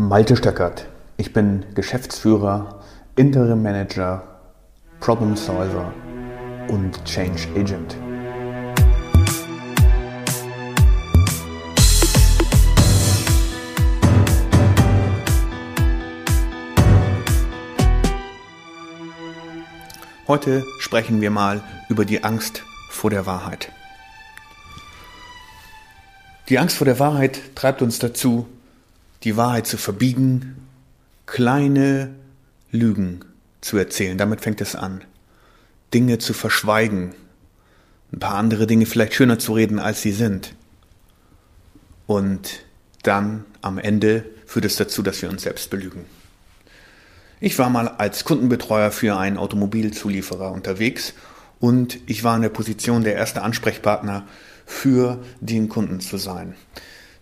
Malte Stöckert. Ich bin Geschäftsführer, Interim Manager, Problem Solver und Change Agent. Heute sprechen wir mal über die Angst vor der Wahrheit. Die Angst vor der Wahrheit treibt uns dazu, die Wahrheit zu verbiegen, kleine Lügen zu erzählen. Damit fängt es an. Dinge zu verschweigen, ein paar andere Dinge vielleicht schöner zu reden, als sie sind. Und dann am Ende führt es dazu, dass wir uns selbst belügen. Ich war mal als Kundenbetreuer für einen Automobilzulieferer unterwegs und ich war in der Position, der erste Ansprechpartner für den Kunden zu sein.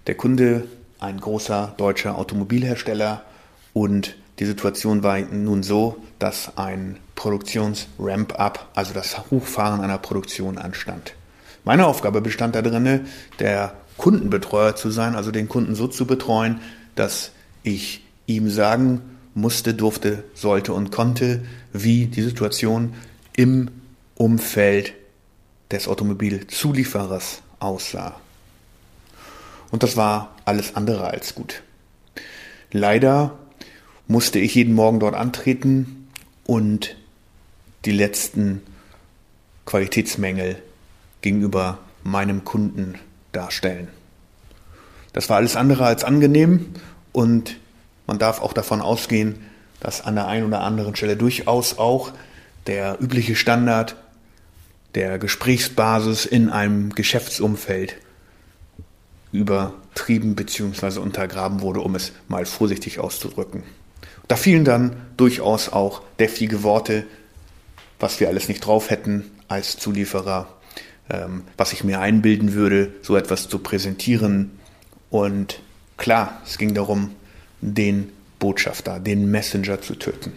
Der Kunde ein großer deutscher Automobilhersteller und die Situation war nun so, dass ein Produktions-Ramp-up, also das Hochfahren einer Produktion anstand. Meine Aufgabe bestand darin, der Kundenbetreuer zu sein, also den Kunden so zu betreuen, dass ich ihm sagen musste, durfte, sollte und konnte, wie die Situation im Umfeld des Automobilzulieferers aussah. Und das war alles andere als gut. Leider musste ich jeden Morgen dort antreten und die letzten Qualitätsmängel gegenüber meinem Kunden darstellen. Das war alles andere als angenehm und man darf auch davon ausgehen, dass an der einen oder anderen Stelle durchaus auch der übliche Standard der Gesprächsbasis in einem Geschäftsumfeld übertrieben bzw. untergraben wurde, um es mal vorsichtig auszudrücken. Da fielen dann durchaus auch deftige Worte, was wir alles nicht drauf hätten als Zulieferer, ähm, was ich mir einbilden würde, so etwas zu präsentieren. Und klar, es ging darum, den Botschafter, den Messenger zu töten.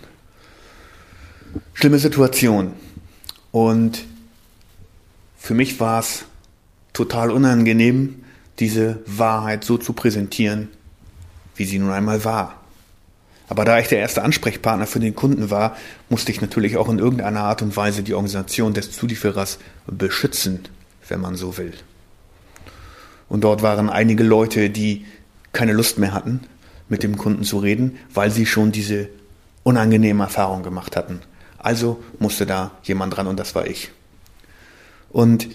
Schlimme Situation. Und für mich war es total unangenehm, diese Wahrheit so zu präsentieren, wie sie nun einmal war. Aber da ich der erste Ansprechpartner für den Kunden war, musste ich natürlich auch in irgendeiner Art und Weise die Organisation des Zulieferers beschützen, wenn man so will. Und dort waren einige Leute, die keine Lust mehr hatten, mit dem Kunden zu reden, weil sie schon diese unangenehme Erfahrung gemacht hatten. Also musste da jemand dran und das war ich. Und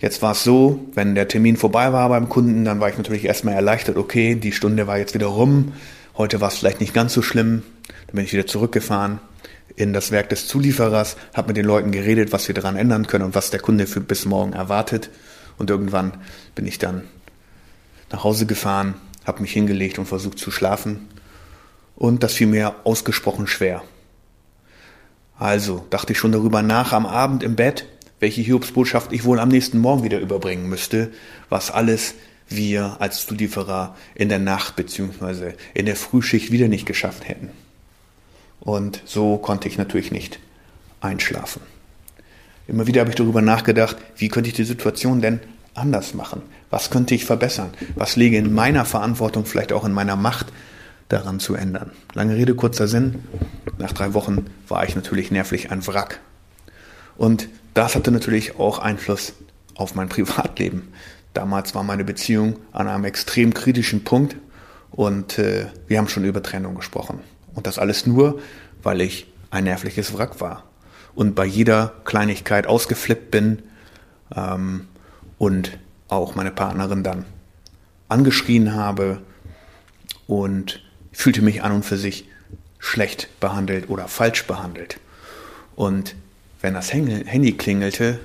Jetzt war es so, wenn der Termin vorbei war beim Kunden, dann war ich natürlich erstmal erleichtert, okay, die Stunde war jetzt wieder rum, heute war es vielleicht nicht ganz so schlimm, dann bin ich wieder zurückgefahren in das Werk des Zulieferers, habe mit den Leuten geredet, was wir daran ändern können und was der Kunde für bis morgen erwartet. Und irgendwann bin ich dann nach Hause gefahren, habe mich hingelegt und versucht zu schlafen. Und das fiel mir ausgesprochen schwer. Also dachte ich schon darüber nach am Abend im Bett, welche Hiobsbotschaft ich wohl am nächsten Morgen wieder überbringen müsste, was alles wir als Zulieferer in der Nacht bzw. in der Frühschicht wieder nicht geschafft hätten. Und so konnte ich natürlich nicht einschlafen. Immer wieder habe ich darüber nachgedacht, wie könnte ich die Situation denn anders machen? Was könnte ich verbessern? Was liege in meiner Verantwortung, vielleicht auch in meiner Macht, daran zu ändern? Lange Rede, kurzer Sinn. Nach drei Wochen war ich natürlich nervlich ein Wrack. Und das hatte natürlich auch Einfluss auf mein Privatleben. Damals war meine Beziehung an einem extrem kritischen Punkt und äh, wir haben schon über Trennung gesprochen. Und das alles nur, weil ich ein nervliches Wrack war und bei jeder Kleinigkeit ausgeflippt bin ähm, und auch meine Partnerin dann angeschrien habe und fühlte mich an und für sich schlecht behandelt oder falsch behandelt. Und wenn das Handy klingelte,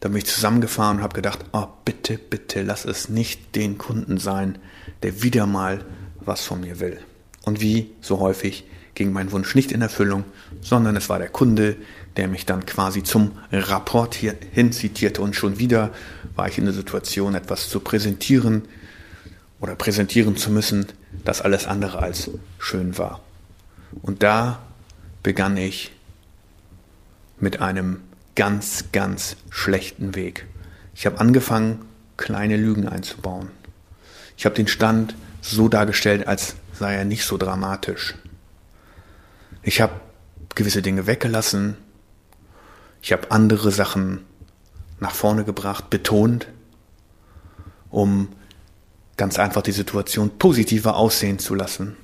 dann bin ich zusammengefahren und habe gedacht, oh bitte, bitte, lass es nicht den Kunden sein, der wieder mal was von mir will. Und wie so häufig ging mein Wunsch nicht in Erfüllung, sondern es war der Kunde, der mich dann quasi zum Rapport hier hin zitierte und schon wieder war ich in der Situation, etwas zu präsentieren oder präsentieren zu müssen, das alles andere als schön war. Und da begann ich mit einem ganz, ganz schlechten Weg. Ich habe angefangen, kleine Lügen einzubauen. Ich habe den Stand so dargestellt, als sei ja nicht so dramatisch. Ich habe gewisse Dinge weggelassen. Ich habe andere Sachen nach vorne gebracht, betont, um ganz einfach die Situation positiver aussehen zu lassen,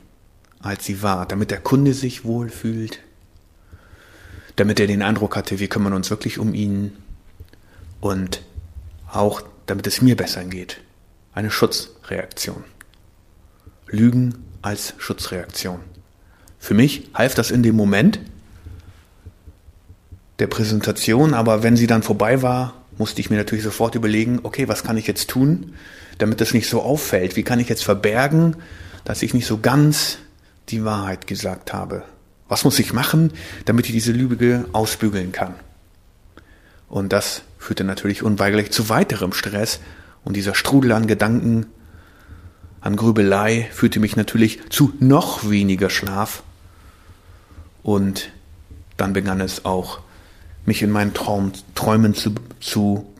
als sie war, damit der Kunde sich wohlfühlt, damit er den Eindruck hatte, wir kümmern uns wirklich um ihn und auch damit es mir besser geht. Eine Schutzreaktion. Lügen als Schutzreaktion. Für mich half das in dem Moment der Präsentation, aber wenn sie dann vorbei war, musste ich mir natürlich sofort überlegen, okay, was kann ich jetzt tun, damit das nicht so auffällt? Wie kann ich jetzt verbergen, dass ich nicht so ganz die Wahrheit gesagt habe? Was muss ich machen, damit ich diese Lüge ausbügeln kann? Und das führte natürlich unweigerlich zu weiterem Stress und dieser Strudel an Gedanken, an Grübelei führte mich natürlich zu noch weniger Schlaf und dann begann es auch, mich in meinen Traum, Träumen zu, zu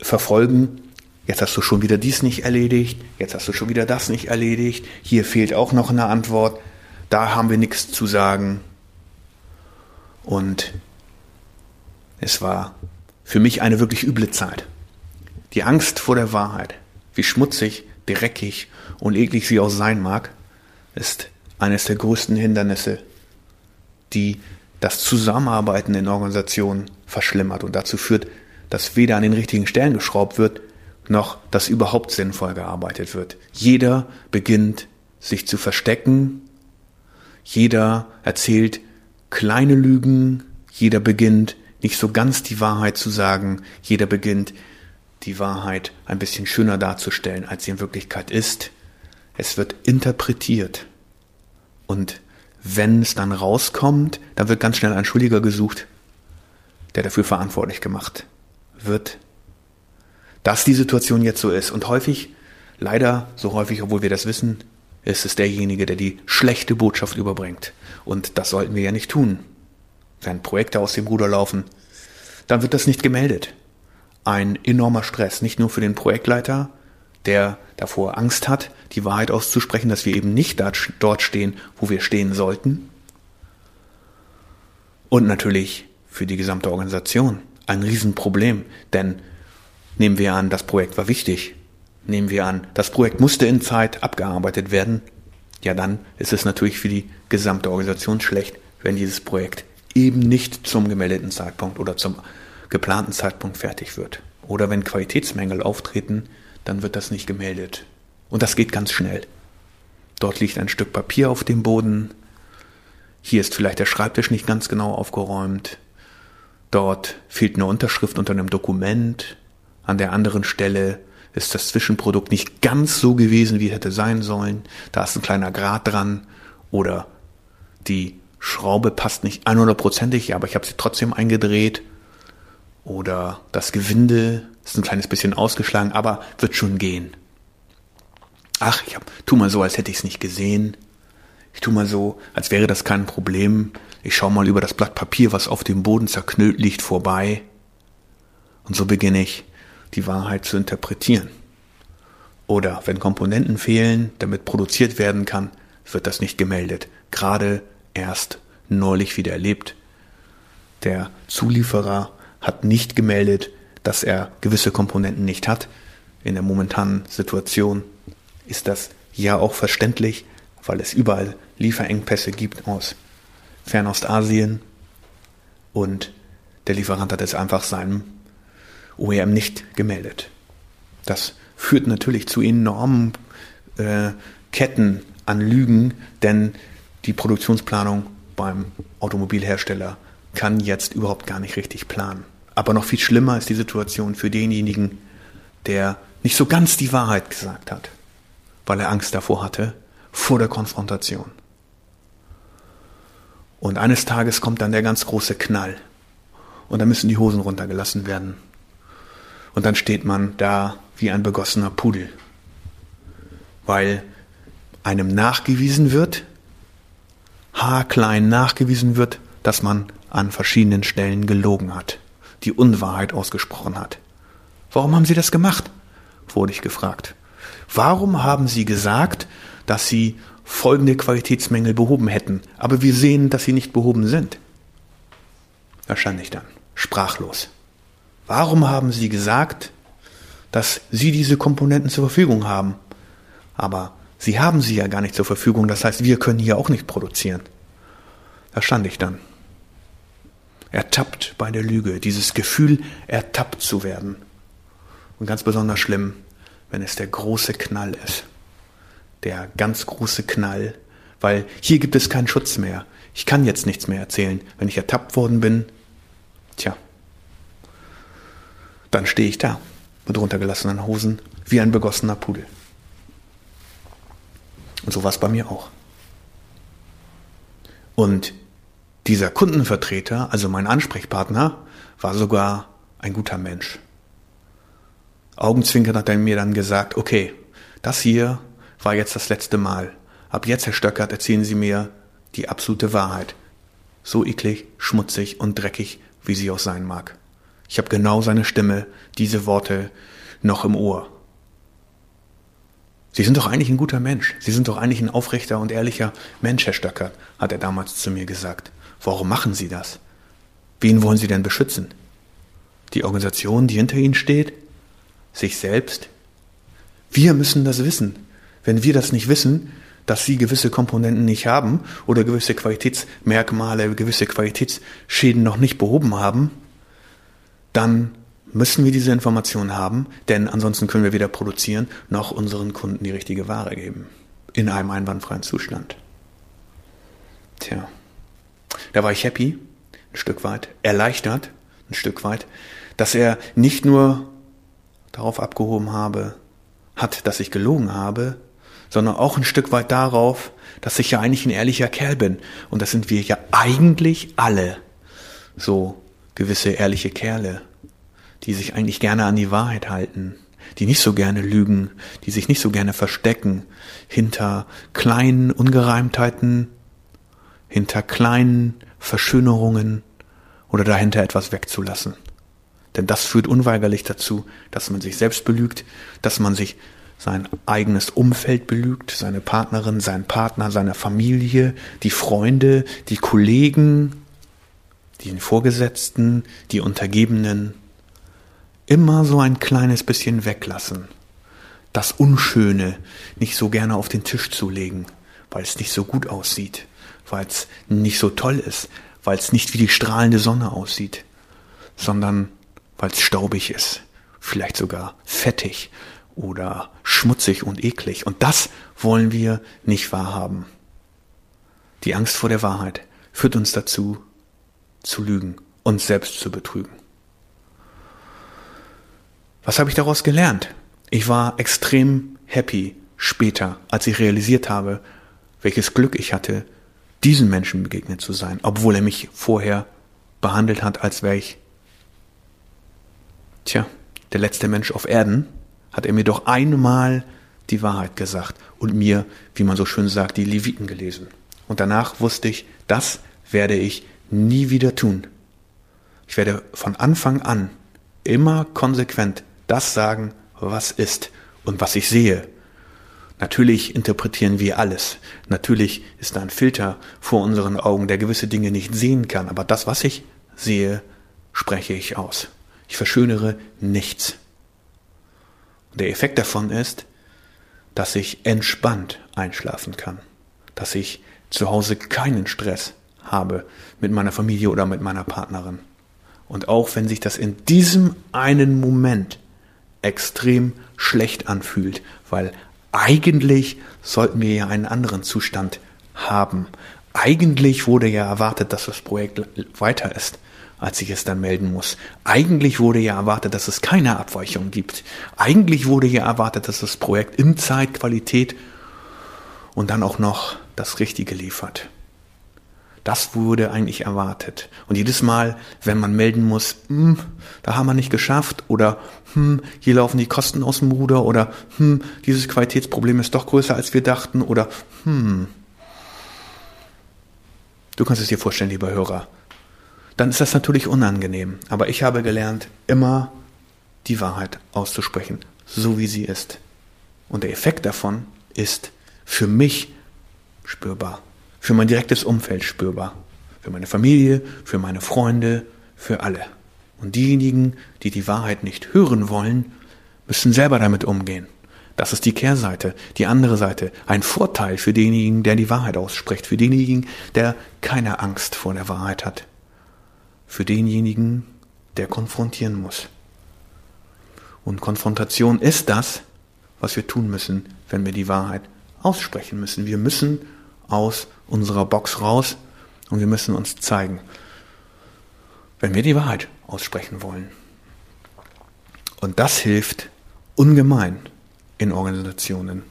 verfolgen. Jetzt hast du schon wieder dies nicht erledigt, jetzt hast du schon wieder das nicht erledigt, hier fehlt auch noch eine Antwort, da haben wir nichts zu sagen. Und es war für mich eine wirklich üble Zeit. Die Angst vor der Wahrheit, wie schmutzig, dreckig und eklig sie auch sein mag, ist eines der größten Hindernisse die das Zusammenarbeiten in Organisationen verschlimmert und dazu führt, dass weder an den richtigen Stellen geschraubt wird, noch dass überhaupt sinnvoll gearbeitet wird. Jeder beginnt sich zu verstecken, jeder erzählt kleine Lügen, jeder beginnt nicht so ganz die Wahrheit zu sagen, jeder beginnt die Wahrheit ein bisschen schöner darzustellen, als sie in Wirklichkeit ist. Es wird interpretiert und wenn es dann rauskommt, dann wird ganz schnell ein Schuldiger gesucht, der dafür verantwortlich gemacht wird. Dass die Situation jetzt so ist und häufig, leider so häufig, obwohl wir das wissen, ist es derjenige, der die schlechte Botschaft überbringt. Und das sollten wir ja nicht tun. Wenn Projekte aus dem Ruder laufen, dann wird das nicht gemeldet. Ein enormer Stress, nicht nur für den Projektleiter, der davor Angst hat, die Wahrheit auszusprechen, dass wir eben nicht dort stehen, wo wir stehen sollten. Und natürlich für die gesamte Organisation ein Riesenproblem, denn nehmen wir an, das Projekt war wichtig, nehmen wir an, das Projekt musste in Zeit abgearbeitet werden, ja dann ist es natürlich für die gesamte Organisation schlecht, wenn dieses Projekt eben nicht zum gemeldeten Zeitpunkt oder zum geplanten Zeitpunkt fertig wird. Oder wenn Qualitätsmängel auftreten, dann wird das nicht gemeldet. Und das geht ganz schnell. Dort liegt ein Stück Papier auf dem Boden. Hier ist vielleicht der Schreibtisch nicht ganz genau aufgeräumt. Dort fehlt eine Unterschrift unter einem Dokument. An der anderen Stelle ist das Zwischenprodukt nicht ganz so gewesen, wie es hätte sein sollen. Da ist ein kleiner Grat dran. Oder die Schraube passt nicht 100%ig, aber ich habe sie trotzdem eingedreht. Oder das Gewinde ist ein kleines bisschen ausgeschlagen, aber wird schon gehen. Ach, ich hab, tu mal so, als hätte ich es nicht gesehen. Ich tu mal so, als wäre das kein Problem. Ich schau mal über das Blatt Papier, was auf dem Boden zerknüllt liegt, vorbei. Und so beginne ich, die Wahrheit zu interpretieren. Oder wenn Komponenten fehlen, damit produziert werden kann, wird das nicht gemeldet. Gerade erst neulich wieder erlebt. Der Zulieferer hat nicht gemeldet, dass er gewisse Komponenten nicht hat. In der momentanen Situation ist das ja auch verständlich, weil es überall Lieferengpässe gibt aus Fernostasien und der Lieferant hat es einfach seinem OEM nicht gemeldet. Das führt natürlich zu enormen äh, Ketten an Lügen, denn die Produktionsplanung beim Automobilhersteller kann jetzt überhaupt gar nicht richtig planen. Aber noch viel schlimmer ist die Situation für denjenigen, der nicht so ganz die Wahrheit gesagt hat, weil er Angst davor hatte, vor der Konfrontation. Und eines Tages kommt dann der ganz große Knall. Und dann müssen die Hosen runtergelassen werden. Und dann steht man da wie ein begossener Pudel. Weil einem nachgewiesen wird, haarklein nachgewiesen wird, dass man an verschiedenen Stellen gelogen hat die Unwahrheit ausgesprochen hat. Warum haben Sie das gemacht? wurde ich gefragt. Warum haben Sie gesagt, dass Sie folgende Qualitätsmängel behoben hätten, aber wir sehen, dass sie nicht behoben sind. Da stand ich dann, sprachlos. Warum haben Sie gesagt, dass Sie diese Komponenten zur Verfügung haben? Aber Sie haben sie ja gar nicht zur Verfügung, das heißt, wir können hier auch nicht produzieren. Da stand ich dann. Ertappt bei der Lüge, dieses Gefühl, ertappt zu werden. Und ganz besonders schlimm, wenn es der große Knall ist. Der ganz große Knall, weil hier gibt es keinen Schutz mehr. Ich kann jetzt nichts mehr erzählen. Wenn ich ertappt worden bin, tja, dann stehe ich da mit runtergelassenen Hosen wie ein begossener Pudel. Und so war es bei mir auch. Und dieser Kundenvertreter, also mein Ansprechpartner, war sogar ein guter Mensch. Augenzwinkern hat er mir dann gesagt, okay, das hier war jetzt das letzte Mal. Ab jetzt, Herr Stöckert, erzählen Sie mir die absolute Wahrheit. So eklig, schmutzig und dreckig, wie sie auch sein mag. Ich habe genau seine Stimme, diese Worte noch im Ohr. Sie sind doch eigentlich ein guter Mensch. Sie sind doch eigentlich ein aufrechter und ehrlicher Mensch, Herr Stöckert, hat er damals zu mir gesagt. Warum machen Sie das? Wen wollen Sie denn beschützen? Die Organisation, die hinter Ihnen steht? Sich selbst? Wir müssen das wissen. Wenn wir das nicht wissen, dass Sie gewisse Komponenten nicht haben oder gewisse Qualitätsmerkmale, gewisse Qualitätsschäden noch nicht behoben haben, dann müssen wir diese Informationen haben, denn ansonsten können wir weder produzieren noch unseren Kunden die richtige Ware geben. In einem einwandfreien Zustand. Tja, da war ich happy, ein Stück weit, erleichtert, ein Stück weit, dass er nicht nur darauf abgehoben habe, hat, dass ich gelogen habe, sondern auch ein Stück weit darauf, dass ich ja eigentlich ein ehrlicher Kerl bin. Und das sind wir ja eigentlich alle. So gewisse ehrliche Kerle die sich eigentlich gerne an die Wahrheit halten, die nicht so gerne lügen, die sich nicht so gerne verstecken hinter kleinen Ungereimtheiten, hinter kleinen Verschönerungen oder dahinter etwas wegzulassen. Denn das führt unweigerlich dazu, dass man sich selbst belügt, dass man sich sein eigenes Umfeld belügt, seine Partnerin, seinen Partner, seine Familie, die Freunde, die Kollegen, die Vorgesetzten, die Untergebenen, immer so ein kleines bisschen weglassen. Das Unschöne nicht so gerne auf den Tisch zu legen, weil es nicht so gut aussieht, weil es nicht so toll ist, weil es nicht wie die strahlende Sonne aussieht, sondern weil es staubig ist, vielleicht sogar fettig oder schmutzig und eklig. Und das wollen wir nicht wahrhaben. Die Angst vor der Wahrheit führt uns dazu, zu lügen, uns selbst zu betrügen. Was habe ich daraus gelernt? Ich war extrem happy später, als ich realisiert habe, welches Glück ich hatte, diesem Menschen begegnet zu sein, obwohl er mich vorher behandelt hat, als wäre ich, tja, der letzte Mensch auf Erden, hat er mir doch einmal die Wahrheit gesagt und mir, wie man so schön sagt, die Leviten gelesen. Und danach wusste ich, das werde ich nie wieder tun. Ich werde von Anfang an immer konsequent das sagen, was ist und was ich sehe. Natürlich interpretieren wir alles. Natürlich ist da ein Filter vor unseren Augen, der gewisse Dinge nicht sehen kann. Aber das, was ich sehe, spreche ich aus. Ich verschönere nichts. Und der Effekt davon ist, dass ich entspannt einschlafen kann. Dass ich zu Hause keinen Stress habe mit meiner Familie oder mit meiner Partnerin. Und auch wenn sich das in diesem einen Moment extrem schlecht anfühlt, weil eigentlich sollten wir ja einen anderen Zustand haben. Eigentlich wurde ja erwartet, dass das Projekt weiter ist, als ich es dann melden muss. Eigentlich wurde ja erwartet, dass es keine Abweichung gibt. Eigentlich wurde ja erwartet, dass das Projekt in Zeitqualität und dann auch noch das Richtige liefert. Das wurde eigentlich erwartet. Und jedes Mal, wenn man melden muss, hm, da haben wir nicht geschafft oder hm, hier laufen die Kosten aus dem Ruder oder hm, dieses Qualitätsproblem ist doch größer als wir dachten oder hm. Du kannst es dir vorstellen, lieber Hörer. Dann ist das natürlich unangenehm. Aber ich habe gelernt, immer die Wahrheit auszusprechen, so wie sie ist. Und der Effekt davon ist für mich spürbar. Für mein direktes Umfeld spürbar. Für meine Familie, für meine Freunde, für alle. Und diejenigen, die die Wahrheit nicht hören wollen, müssen selber damit umgehen. Das ist die Kehrseite, die andere Seite. Ein Vorteil für denjenigen, der die Wahrheit ausspricht, für denjenigen, der keine Angst vor der Wahrheit hat. Für denjenigen, der konfrontieren muss. Und Konfrontation ist das, was wir tun müssen, wenn wir die Wahrheit aussprechen müssen. Wir müssen aus unserer Box raus und wir müssen uns zeigen, wenn wir die Wahrheit aussprechen wollen. Und das hilft ungemein in Organisationen,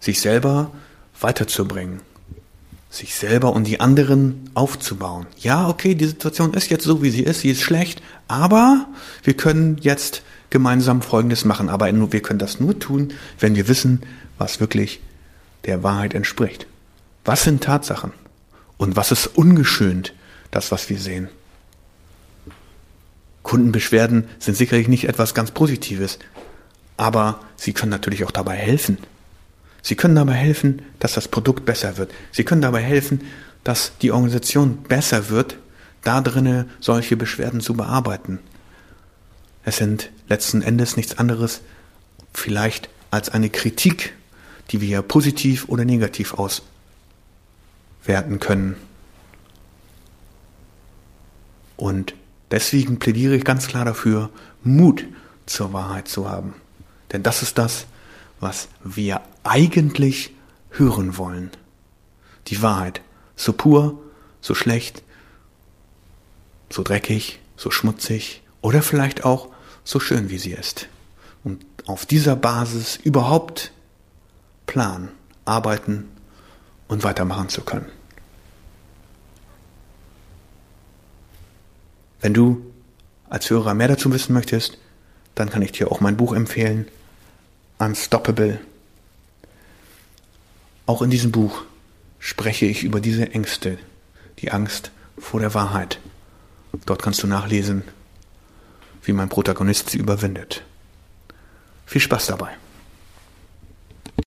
sich selber weiterzubringen, sich selber und die anderen aufzubauen. Ja, okay, die Situation ist jetzt so, wie sie ist, sie ist schlecht, aber wir können jetzt gemeinsam Folgendes machen. Aber wir können das nur tun, wenn wir wissen, was wirklich der Wahrheit entspricht. Was sind Tatsachen? Und was ist ungeschönt, das, was wir sehen? Kundenbeschwerden sind sicherlich nicht etwas ganz Positives, aber sie können natürlich auch dabei helfen. Sie können dabei helfen, dass das Produkt besser wird. Sie können dabei helfen, dass die Organisation besser wird, da drinnen solche Beschwerden zu bearbeiten. Es sind letzten Endes nichts anderes vielleicht als eine Kritik, die wir positiv oder negativ auswerten können. Und deswegen plädiere ich ganz klar dafür, Mut zur Wahrheit zu haben. Denn das ist das, was wir eigentlich hören wollen. Die Wahrheit. So pur, so schlecht, so dreckig, so schmutzig oder vielleicht auch so schön, wie sie ist. Und auf dieser Basis überhaupt planen, arbeiten und weitermachen zu können. Wenn du als Hörer mehr dazu wissen möchtest, dann kann ich dir auch mein Buch empfehlen, Unstoppable. Auch in diesem Buch spreche ich über diese Ängste, die Angst vor der Wahrheit. Dort kannst du nachlesen, wie mein Protagonist sie überwindet. Viel Spaß dabei.